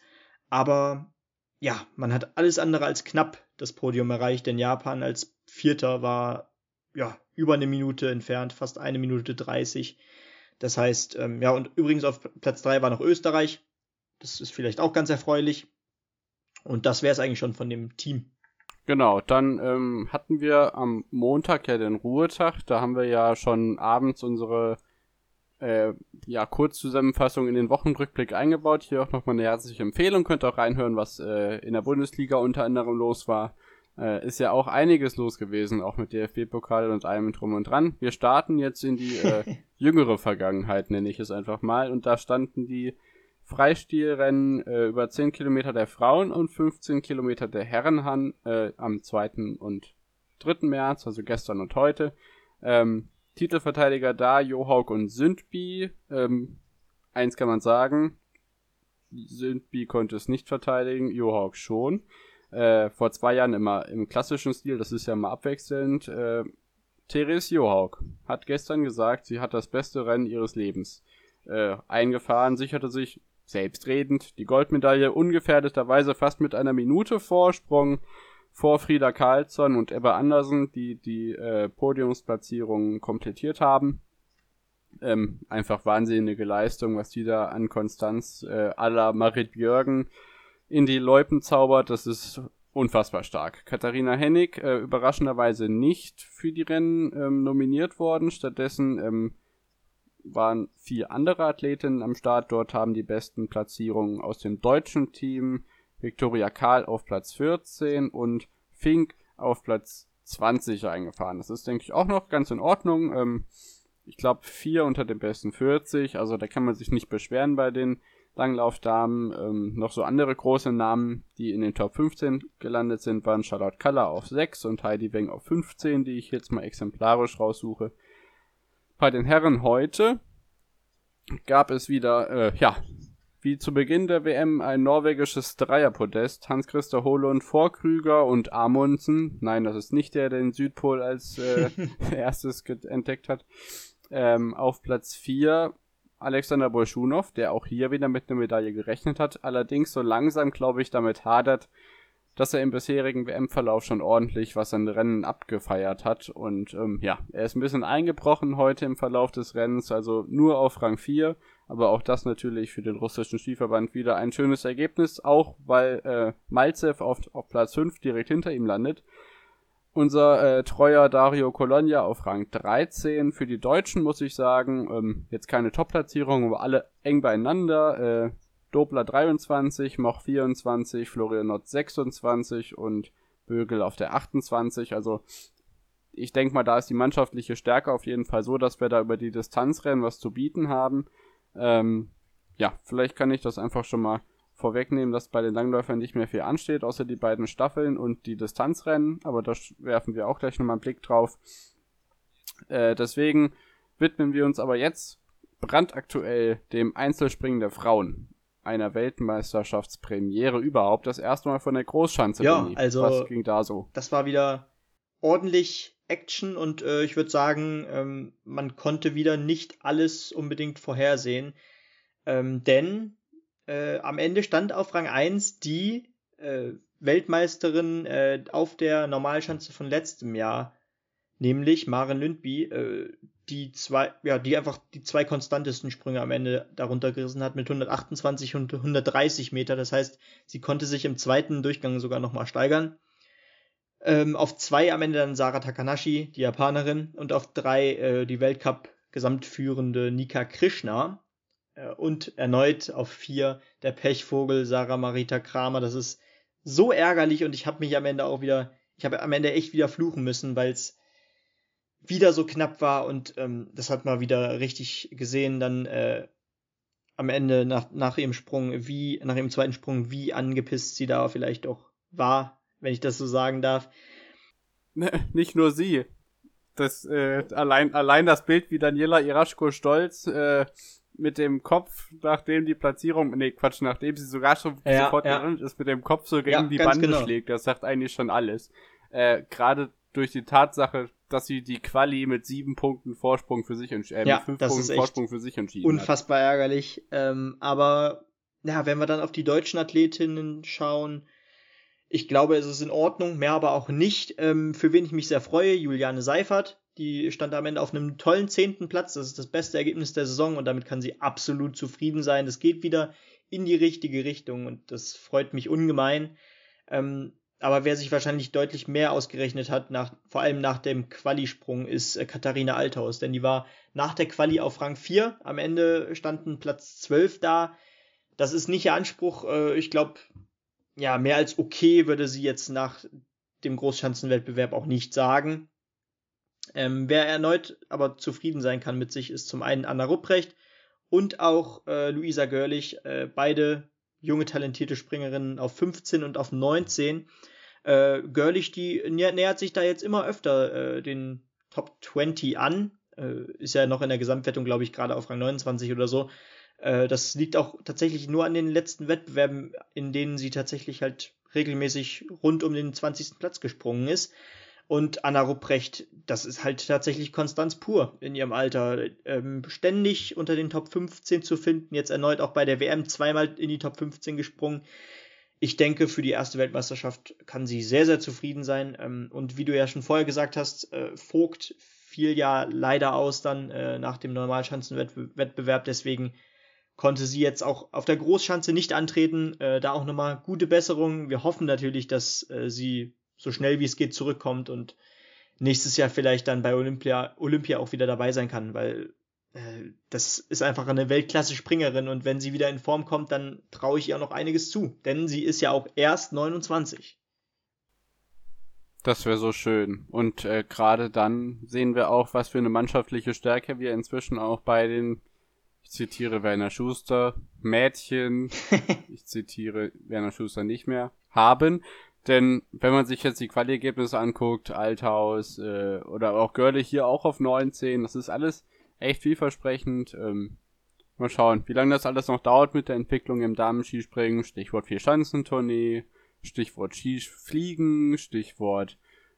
aber ja, man hat alles andere als knapp das Podium erreicht, denn Japan als Vierter war ja über eine Minute entfernt, fast eine Minute 30. Das heißt, ähm, ja, und übrigens auf Platz 3 war noch Österreich. Das ist vielleicht auch ganz erfreulich. Und das wäre es eigentlich schon von dem Team. Genau, dann ähm, hatten wir am Montag ja den Ruhetag. Da haben wir ja schon abends unsere äh, ja, Kurzzusammenfassung in den Wochenrückblick eingebaut. Hier auch nochmal eine herzliche Empfehlung. Könnt auch reinhören, was äh, in der Bundesliga unter anderem los war. Äh, ist ja auch einiges los gewesen, auch mit DFB-Pokal und allem drum und dran. Wir starten jetzt in die äh, jüngere Vergangenheit, nenne ich es einfach mal. Und da standen die Freistilrennen äh, über 10 Kilometer der Frauen und 15 Kilometer der Herren an, äh, am 2. und 3. März, also gestern und heute. Ähm, Titelverteidiger da, Johaug und Sündby. Ähm, eins kann man sagen, Sündby konnte es nicht verteidigen, Johaug schon. Äh, vor zwei Jahren immer im klassischen Stil, das ist ja mal abwechselnd. Äh, Therese Johaug hat gestern gesagt, sie hat das beste Rennen ihres Lebens äh, eingefahren, sicherte sich selbstredend die Goldmedaille ungefährdeterweise fast mit einer Minute Vorsprung vor Frieda Karlsson und Ebba Andersen, die die äh, Podiumsplatzierungen komplettiert haben. ähm, einfach wahnsinnige Leistung, was die da an Konstanz äh, à la Marit Björgen in die Loipen zaubert. Das ist unfassbar stark. Katharina Hennig äh, überraschenderweise nicht für die Rennen ähm, nominiert worden. Stattdessen ähm, waren vier andere Athletinnen am Start. Dort haben die besten Platzierungen aus dem deutschen Team Viktoria Karl auf Platz 14 und Fink auf Platz 20 eingefahren. Das ist, denke ich, auch noch ganz in Ordnung. Ähm, ich glaube, vier unter den besten 40. Also da kann man sich nicht beschweren bei den Langlaufdamen. Ähm, noch so andere große Namen, die in den Top 15 gelandet sind, waren Charlotte Kaller auf 6 und Heidi Weng auf 15, die ich jetzt mal exemplarisch raussuche. Bei den Herren heute gab es wieder, äh, ja, wie zu Beginn der WM ein norwegisches Dreierpodest. Hans-Christer Holund vor Krüger und Amundsen. Nein, das ist nicht der, der den Südpol als äh, erstes entdeckt hat. Ähm, auf Platz 4 Alexander Bolschunow, der auch hier wieder mit einer Medaille gerechnet hat. Allerdings so langsam, glaube ich, damit hadert, dass er im bisherigen WM-Verlauf schon ordentlich was an Rennen abgefeiert hat. Und ähm, ja, er ist ein bisschen eingebrochen heute im Verlauf des Rennens, also nur auf Rang 4. Aber auch das natürlich für den russischen Skiverband wieder ein schönes Ergebnis, auch weil äh, Malzev auf, auf Platz 5 direkt hinter ihm landet. Unser äh, treuer Dario Colonia auf Rang 13. Für die Deutschen muss ich sagen, ähm, jetzt keine Top-Platzierung, aber alle eng beieinander. Äh, Dobler 23, Moch 24, Florian Nott 26 und Bögel auf der 28. Also ich denke mal, da ist die mannschaftliche Stärke auf jeden Fall so, dass wir da über die Distanzrennen was zu bieten haben. Ähm, ja, vielleicht kann ich das einfach schon mal vorwegnehmen, dass bei den Langläufern nicht mehr viel ansteht, außer die beiden Staffeln und die Distanzrennen. Aber da werfen wir auch gleich nochmal einen Blick drauf. Äh, deswegen widmen wir uns aber jetzt brandaktuell dem Einzelspringen der Frauen einer Weltmeisterschaftspremiere überhaupt. Das erste Mal von der Großschanze. Ja, also was ging da so? Das war wieder ordentlich Action und äh, ich würde sagen, ähm, man konnte wieder nicht alles unbedingt vorhersehen. Ähm, denn äh, am Ende stand auf Rang 1 die äh, Weltmeisterin äh, auf der Normalschanze von letztem Jahr, nämlich Maren Lündby, äh, die zwei, ja, die einfach die zwei konstantesten Sprünge am Ende darunter gerissen hat mit 128 und 130 Meter. Das heißt, sie konnte sich im zweiten Durchgang sogar nochmal steigern. Ähm, auf zwei am Ende dann Sarah Takanashi, die Japanerin, und auf drei äh, die Weltcup-Gesamtführende Nika Krishna. Äh, und erneut auf vier der Pechvogel Sarah Marita Kramer. Das ist so ärgerlich und ich habe mich am Ende auch wieder, ich habe am Ende echt wieder fluchen müssen, weil es wieder so knapp war und ähm, das hat man wieder richtig gesehen dann äh, am Ende nach, nach ihrem Sprung, wie, nach ihrem zweiten Sprung, wie angepisst sie da vielleicht auch war, wenn ich das so sagen darf. Ne, nicht nur sie. Das, äh, allein, allein das Bild, wie Daniela Iraschko stolz äh, mit dem Kopf, nachdem die Platzierung, nee, Quatsch, nachdem sie sogar schon ja, sofort ja. ist, mit dem Kopf so gegen ja, die Bande genau. schlägt, das sagt eigentlich schon alles. Äh, Gerade durch die Tatsache, dass sie die Quali mit sieben Punkten Vorsprung für sich entschieden, äh, ja, mit fünf Punkten Vorsprung für sich entschieden Unfassbar hat. ärgerlich. Ähm, aber ja, wenn wir dann auf die deutschen Athletinnen schauen, ich glaube, es ist in Ordnung, mehr aber auch nicht. Ähm, für wen ich mich sehr freue, Juliane Seifert. Die stand am Ende auf einem tollen zehnten Platz. Das ist das beste Ergebnis der Saison und damit kann sie absolut zufrieden sein. Das geht wieder in die richtige Richtung und das freut mich ungemein. Ähm, aber wer sich wahrscheinlich deutlich mehr ausgerechnet hat, nach, vor allem nach dem Qualisprung, ist äh, Katharina Althaus. Denn die war nach der Quali auf Rang 4. Am Ende standen Platz 12 da. Das ist nicht ihr Anspruch. Äh, ich glaube, ja, mehr als okay würde sie jetzt nach dem Großschanzenwettbewerb auch nicht sagen. Ähm, wer erneut aber zufrieden sein kann mit sich, ist zum einen Anna Rupprecht und auch äh, Luisa Görlich. Äh, beide junge, talentierte Springerinnen auf 15 und auf 19. Äh, Görlich, die nä nähert sich da jetzt immer öfter äh, den Top 20 an. Äh, ist ja noch in der Gesamtwertung, glaube ich, gerade auf Rang 29 oder so. Äh, das liegt auch tatsächlich nur an den letzten Wettbewerben, in denen sie tatsächlich halt regelmäßig rund um den 20. Platz gesprungen ist. Und Anna Rupprecht, das ist halt tatsächlich Konstanz pur in ihrem Alter. Ähm, ständig unter den Top 15 zu finden, jetzt erneut auch bei der WM zweimal in die Top 15 gesprungen. Ich denke, für die erste Weltmeisterschaft kann sie sehr, sehr zufrieden sein. Ähm, und wie du ja schon vorher gesagt hast, äh, Vogt fiel ja leider aus dann äh, nach dem Normalschanzenwettbewerb. Deswegen konnte sie jetzt auch auf der Großschanze nicht antreten. Äh, da auch nochmal gute Besserung. Wir hoffen natürlich, dass äh, sie so schnell wie es geht zurückkommt und nächstes Jahr vielleicht dann bei Olympia, Olympia auch wieder dabei sein kann, weil äh, das ist einfach eine Weltklasse-Springerin und wenn sie wieder in Form kommt, dann traue ich ihr noch einiges zu, denn sie ist ja auch erst 29. Das wäre so schön. Und äh, gerade dann sehen wir auch, was für eine mannschaftliche Stärke wir inzwischen auch bei den, ich zitiere Werner Schuster, Mädchen, ich zitiere Werner Schuster nicht mehr, haben. Denn wenn man sich jetzt die Quali-Ergebnisse anguckt, Althaus äh, oder auch Görle hier auch auf 19, das ist alles echt vielversprechend. Ähm, mal schauen, wie lange das alles noch dauert mit der Entwicklung im Damen-Skispringen. Stichwort Vier-Schanzentournee, Stichwort Skifliegen, Stichwort,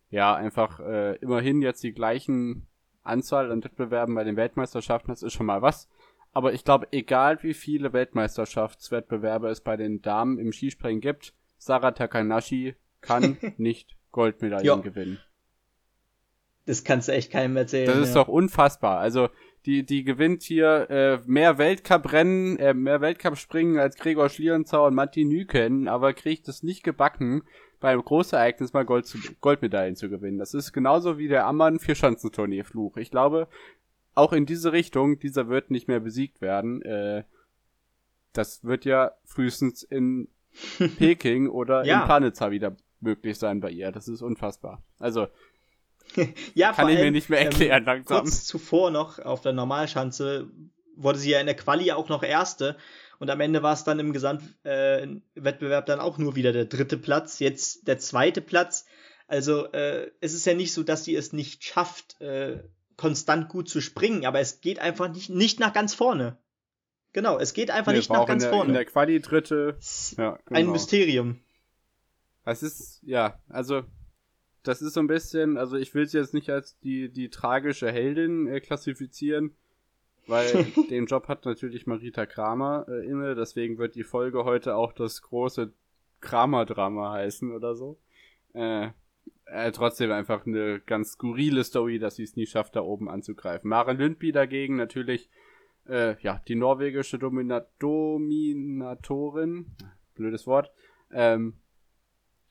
ja, einfach äh, immerhin jetzt die gleichen Anzahl an Wettbewerben bei den Weltmeisterschaften, das ist schon mal was. Aber ich glaube, egal wie viele Weltmeisterschaftswettbewerbe es bei den Damen im Skispringen gibt, Sarah Takanashi kann nicht Goldmedaillen gewinnen. Das kannst du echt keinem erzählen. Das ist ja. doch unfassbar. Also die, die gewinnt hier äh, mehr Weltcuprennen, äh, mehr Weltcup-Springen als Gregor Schlierenzau und Matti Nüken, aber kriegt es nicht gebacken, beim Großereignis mal Gold zu, Goldmedaillen zu gewinnen. Das ist genauso wie der Ammann Vierschanzenturnier-Fluch. Ich glaube, auch in diese Richtung, dieser wird nicht mehr besiegt werden. Äh, das wird ja frühestens in Peking oder ja. in Planitza wieder möglich sein bei ihr. Das ist unfassbar. Also, ja, kann ich allem, mir nicht mehr erklären ähm, langsam. Kurz zuvor noch auf der Normalschanze wurde sie ja in der Quali auch noch Erste und am Ende war es dann im Gesamtwettbewerb äh, dann auch nur wieder der dritte Platz, jetzt der zweite Platz. Also äh, es ist ja nicht so, dass sie es nicht schafft, äh, konstant gut zu springen, aber es geht einfach nicht, nicht nach ganz vorne. Genau, es geht einfach nee, nicht nach ganz der, vorne. In der Quali dritte. Ja, genau. Ein Mysterium. Es ist, ja, also, das ist so ein bisschen, also ich will sie jetzt nicht als die, die tragische Heldin äh, klassifizieren, weil den Job hat natürlich Marita Kramer äh, inne, deswegen wird die Folge heute auch das große Kramer-Drama heißen oder so. Äh, äh, trotzdem einfach eine ganz skurrile Story, dass sie es nie schafft, da oben anzugreifen. Maren Lündby dagegen natürlich äh, ja, die norwegische Domina Dominatorin, blödes Wort, ähm,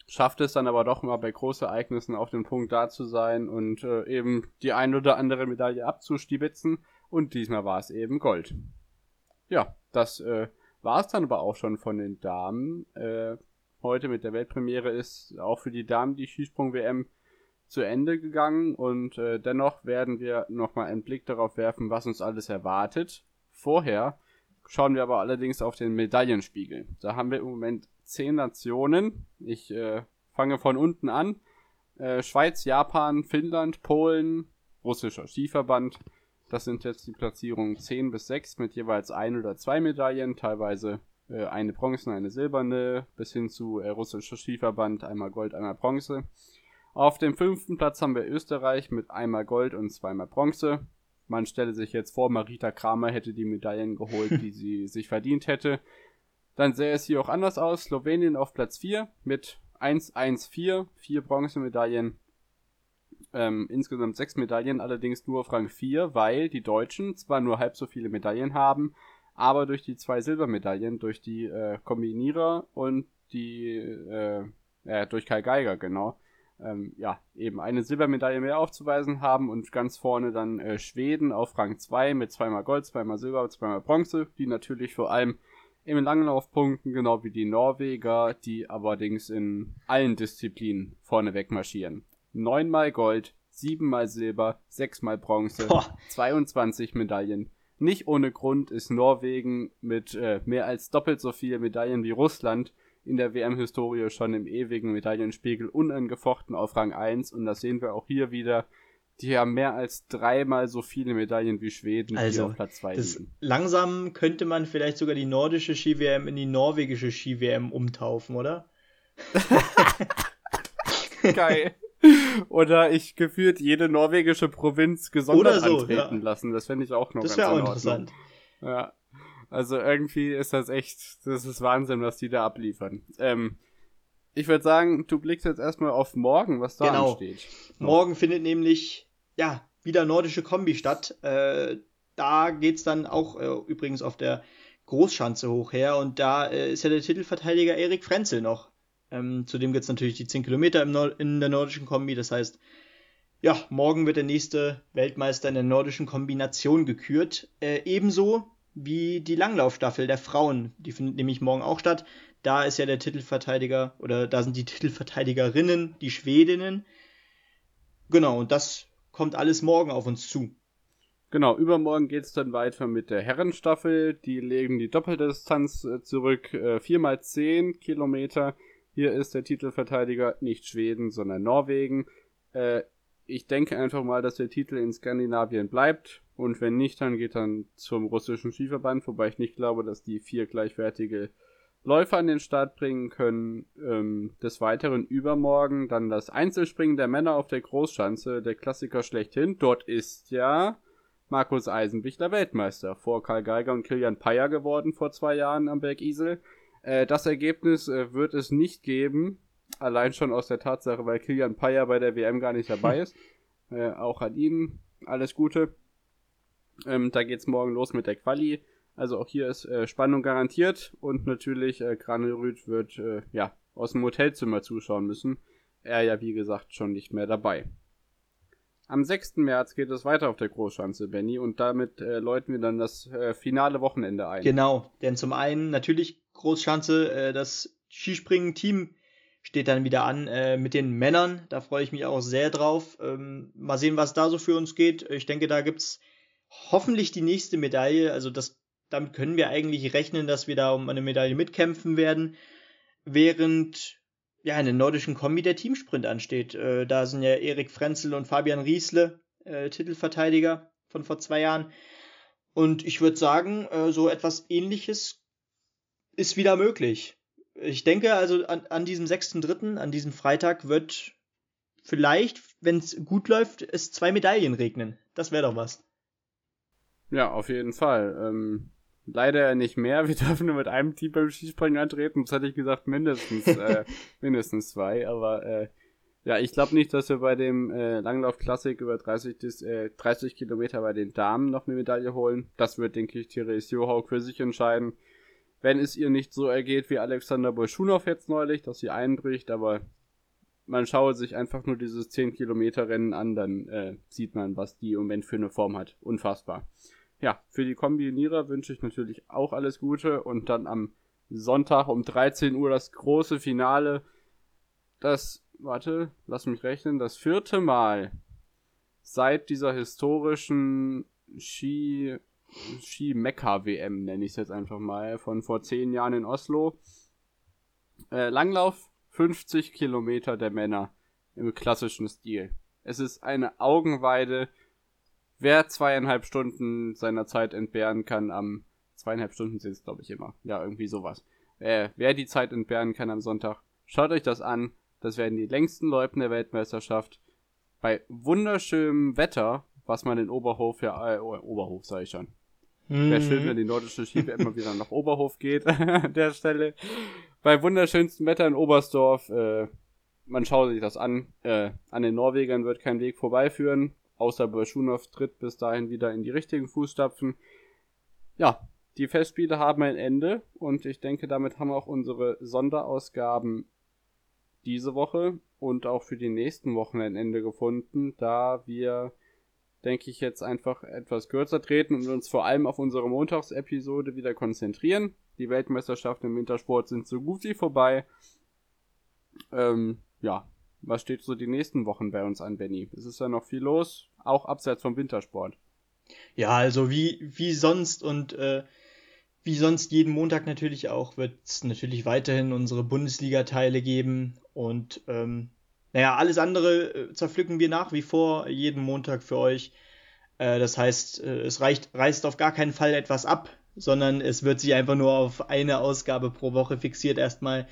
schafft es dann aber doch mal bei Großereignissen auf dem Punkt da zu sein und äh, eben die ein oder andere Medaille abzustibitzen. Und diesmal war es eben Gold. Ja, das äh, war es dann aber auch schon von den Damen. Äh, heute mit der Weltpremiere ist auch für die Damen die Skisprung-WM zu Ende gegangen und äh, dennoch werden wir nochmal einen Blick darauf werfen, was uns alles erwartet. Vorher schauen wir aber allerdings auf den Medaillenspiegel. Da haben wir im Moment zehn Nationen. Ich äh, fange von unten an. Äh, Schweiz, Japan, Finnland, Polen, russischer Skiverband. Das sind jetzt die Platzierungen 10 bis 6 mit jeweils ein oder zwei Medaillen, teilweise eine Bronze, eine silberne, bis hin zu äh, russischer Skiverband, einmal Gold, einmal Bronze. Auf dem fünften Platz haben wir Österreich mit einmal Gold und zweimal Bronze. Man stelle sich jetzt vor, Marita Kramer hätte die Medaillen geholt, die sie sich verdient hätte. Dann sähe es hier auch anders aus. Slowenien auf Platz 4 mit 1-1-4, vier Bronzemedaillen. Ähm, insgesamt sechs Medaillen, allerdings nur auf Rang 4, weil die Deutschen zwar nur halb so viele Medaillen haben, aber durch die zwei Silbermedaillen, durch die äh, Kombinierer und die äh, äh, durch Kai Geiger, genau, ähm, ja, eben eine Silbermedaille mehr aufzuweisen haben und ganz vorne dann äh, Schweden auf Rang 2 mit zweimal Gold, zweimal Silber, zweimal Bronze, die natürlich vor allem im Langlaufpunkten, genau wie die Norweger, die allerdings in allen Disziplinen vorne wegmarschieren. Neunmal Gold, siebenmal Silber, sechsmal Bronze, Boah. 22 Medaillen. Nicht ohne Grund ist Norwegen mit äh, mehr als doppelt so vielen Medaillen wie Russland in der WM-Historie schon im ewigen Medaillenspiegel unangefochten auf Rang 1 und das sehen wir auch hier wieder. Die haben mehr als dreimal so viele Medaillen wie Schweden, also, die auf Platz 2 liegen. Langsam könnte man vielleicht sogar die nordische Ski-WM in die norwegische Ski-WM umtaufen, oder? Geil. Oder ich gefühlt jede norwegische Provinz gesondert so, antreten ja. lassen. Das fände ich auch noch das ganz auch interessant. Ja. Also irgendwie ist das echt, das ist Wahnsinn, was die da abliefern. Ähm, ich würde sagen, du blickst jetzt erstmal auf morgen, was da genau. steht. So. Morgen findet nämlich, ja, wieder nordische Kombi statt. Äh, da geht es dann auch äh, übrigens auf der Großschanze hoch her und da äh, ist ja der Titelverteidiger Erik Frenzel noch. Ähm, zudem gibt es natürlich die 10 Kilometer im in der nordischen Kombi, das heißt, ja, morgen wird der nächste Weltmeister in der nordischen Kombination gekürt. Äh, ebenso wie die Langlaufstaffel der Frauen. Die findet nämlich morgen auch statt. Da ist ja der Titelverteidiger oder da sind die Titelverteidigerinnen, die Schwedinnen. Genau, und das kommt alles morgen auf uns zu. Genau, übermorgen geht es dann weiter mit der Herrenstaffel. Die legen die Doppeldistanz äh, zurück. Äh, 4x10 Kilometer. Hier ist der Titelverteidiger nicht Schweden, sondern Norwegen. Äh, ich denke einfach mal, dass der Titel in Skandinavien bleibt. Und wenn nicht, dann geht dann zum russischen Skiverband, wobei ich nicht glaube, dass die vier gleichwertige Läufer an den Start bringen können. Ähm, des Weiteren übermorgen dann das Einzelspringen der Männer auf der Großschanze, der Klassiker schlechthin. Dort ist ja Markus Eisenbichler Weltmeister, vor Karl Geiger und Kilian Payer geworden vor zwei Jahren am Berg Isel. Äh, das Ergebnis äh, wird es nicht geben, Allein schon aus der Tatsache, weil Kilian Payer bei der WM gar nicht dabei ist. Äh, auch an ihn alles Gute. Ähm, da geht's morgen los mit der Quali. Also auch hier ist äh, Spannung garantiert und natürlich äh, Granerüth wird äh, ja aus dem Hotelzimmer zuschauen müssen. Er ja wie gesagt schon nicht mehr dabei. Am 6. März geht es weiter auf der Großschanze, Benny, und damit äh, läuten wir dann das äh, finale Wochenende ein. Genau, denn zum einen natürlich Großschanze, äh, das Skispringen-Team steht dann wieder an äh, mit den Männern. Da freue ich mich auch sehr drauf. Ähm, mal sehen, was da so für uns geht. Ich denke, da gibt's hoffentlich die nächste Medaille. Also das, damit können wir eigentlich rechnen, dass wir da um eine Medaille mitkämpfen werden. Während ja in der nordischen Kombi der Teamsprint ansteht. Äh, da sind ja Erik Frenzel und Fabian Riesle äh, Titelverteidiger von vor zwei Jahren. Und ich würde sagen, äh, so etwas ähnliches ist wieder möglich ich denke also an, an diesem 6.3., an diesem Freitag wird vielleicht, wenn es gut läuft, es zwei Medaillen regnen. Das wäre doch was. Ja, auf jeden Fall. Ähm, leider nicht mehr. Wir dürfen nur mit einem Team beim Skispringen antreten. Das hatte ich gesagt, mindestens, äh, mindestens zwei. Aber äh, ja, ich glaube nicht, dass wir bei dem äh, Langlauf-Klassik über 30, bis, äh, 30 Kilometer bei den Damen noch eine Medaille holen. Das wird, denke ich, Therese Johaug für sich entscheiden wenn es ihr nicht so ergeht wie Alexander Bolschunow jetzt neulich, dass sie einbricht, aber man schaue sich einfach nur dieses 10 Kilometer Rennen an, dann äh, sieht man, was die im Moment für eine Form hat. Unfassbar. Ja, für die Kombinierer wünsche ich natürlich auch alles Gute und dann am Sonntag um 13 Uhr das große Finale. Das, warte, lass mich rechnen, das vierte Mal seit dieser historischen Ski Ski-Mekka-WM, nenne ich es jetzt einfach mal, von vor zehn Jahren in Oslo. Äh, Langlauf 50 Kilometer der Männer im klassischen Stil. Es ist eine Augenweide, wer zweieinhalb Stunden seiner Zeit entbehren kann am zweieinhalb Stunden sind es, glaube ich, immer. Ja, irgendwie sowas. Äh, wer die Zeit entbehren kann am Sonntag, schaut euch das an. Das werden die längsten Läupen der Weltmeisterschaft. Bei wunderschönem Wetter, was man in Oberhof ja, äh, Oberhof sage ich schon, Mhm. Wäre schön, wenn die nordische Ski immer wieder nach Oberhof geht an der Stelle. Bei wunderschönstem Wetter in Oberstdorf, äh, man schaut sich das an. Äh, an den Norwegern wird kein Weg vorbeiführen, außer Berschunov tritt bis dahin wieder in die richtigen Fußstapfen. Ja, die Festspiele haben ein Ende und ich denke, damit haben auch unsere Sonderausgaben diese Woche und auch für die nächsten Wochen ein Ende gefunden, da wir denke ich, jetzt einfach etwas kürzer treten und uns vor allem auf unsere Montagsepisode wieder konzentrieren. Die Weltmeisterschaften im Wintersport sind so gut wie vorbei. Ähm, ja, was steht so die nächsten Wochen bei uns an, Benny? Es ist ja noch viel los, auch abseits vom Wintersport. Ja, also wie, wie sonst und äh, wie sonst jeden Montag natürlich auch wird es natürlich weiterhin unsere Bundesliga-Teile geben und ähm, naja, alles andere äh, zerpflücken wir nach wie vor jeden Montag für euch. Äh, das heißt, äh, es reicht, reißt auf gar keinen Fall etwas ab, sondern es wird sich einfach nur auf eine Ausgabe pro Woche fixiert erstmal.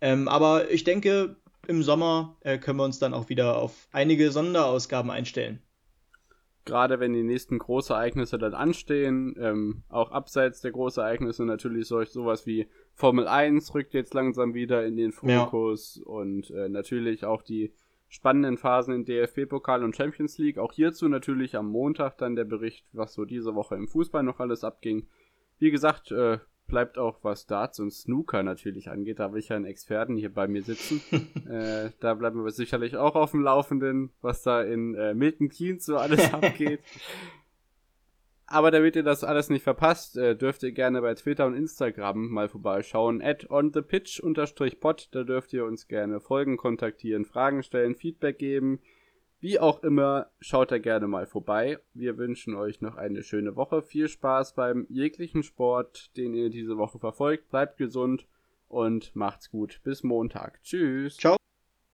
Ähm, aber ich denke, im Sommer können wir uns dann auch wieder auf einige Sonderausgaben einstellen gerade wenn die nächsten Großereignisse dann anstehen, ähm, auch abseits der Großereignisse natürlich solch sowas wie Formel 1 rückt jetzt langsam wieder in den Fokus ja. und äh, natürlich auch die spannenden Phasen in DFB-Pokal und Champions League. Auch hierzu natürlich am Montag dann der Bericht, was so diese Woche im Fußball noch alles abging. Wie gesagt, äh, bleibt auch was Darts und Snooker natürlich angeht. Da habe ich ja einen Experten hier bei mir sitzen. äh, da bleiben wir sicherlich auch auf dem Laufenden, was da in äh, Milton Keynes so alles abgeht. Aber damit ihr das alles nicht verpasst, äh, dürft ihr gerne bei Twitter und Instagram mal vorbeischauen. At onthepitch-pod, da dürft ihr uns gerne folgen, kontaktieren, Fragen stellen, Feedback geben. Wie auch immer, schaut da gerne mal vorbei. Wir wünschen euch noch eine schöne Woche. Viel Spaß beim jeglichen Sport, den ihr diese Woche verfolgt. Bleibt gesund und macht's gut. Bis Montag. Tschüss. Ciao.